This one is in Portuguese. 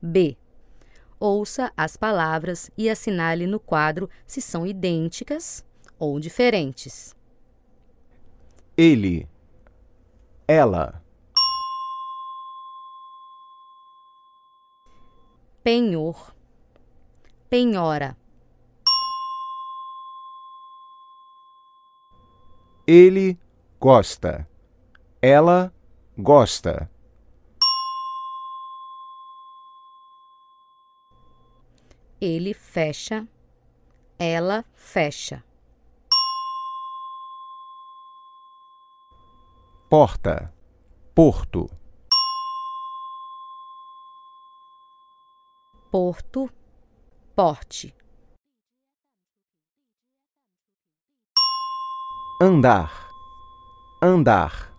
B. Ouça as palavras e assinale no quadro se são idênticas ou diferentes. Ele. Ela. Penhor. Penhora. Ele gosta. Ela gosta. Ele fecha. Ela fecha. Porta. Porto. Porto. Porte. Andar. Andar.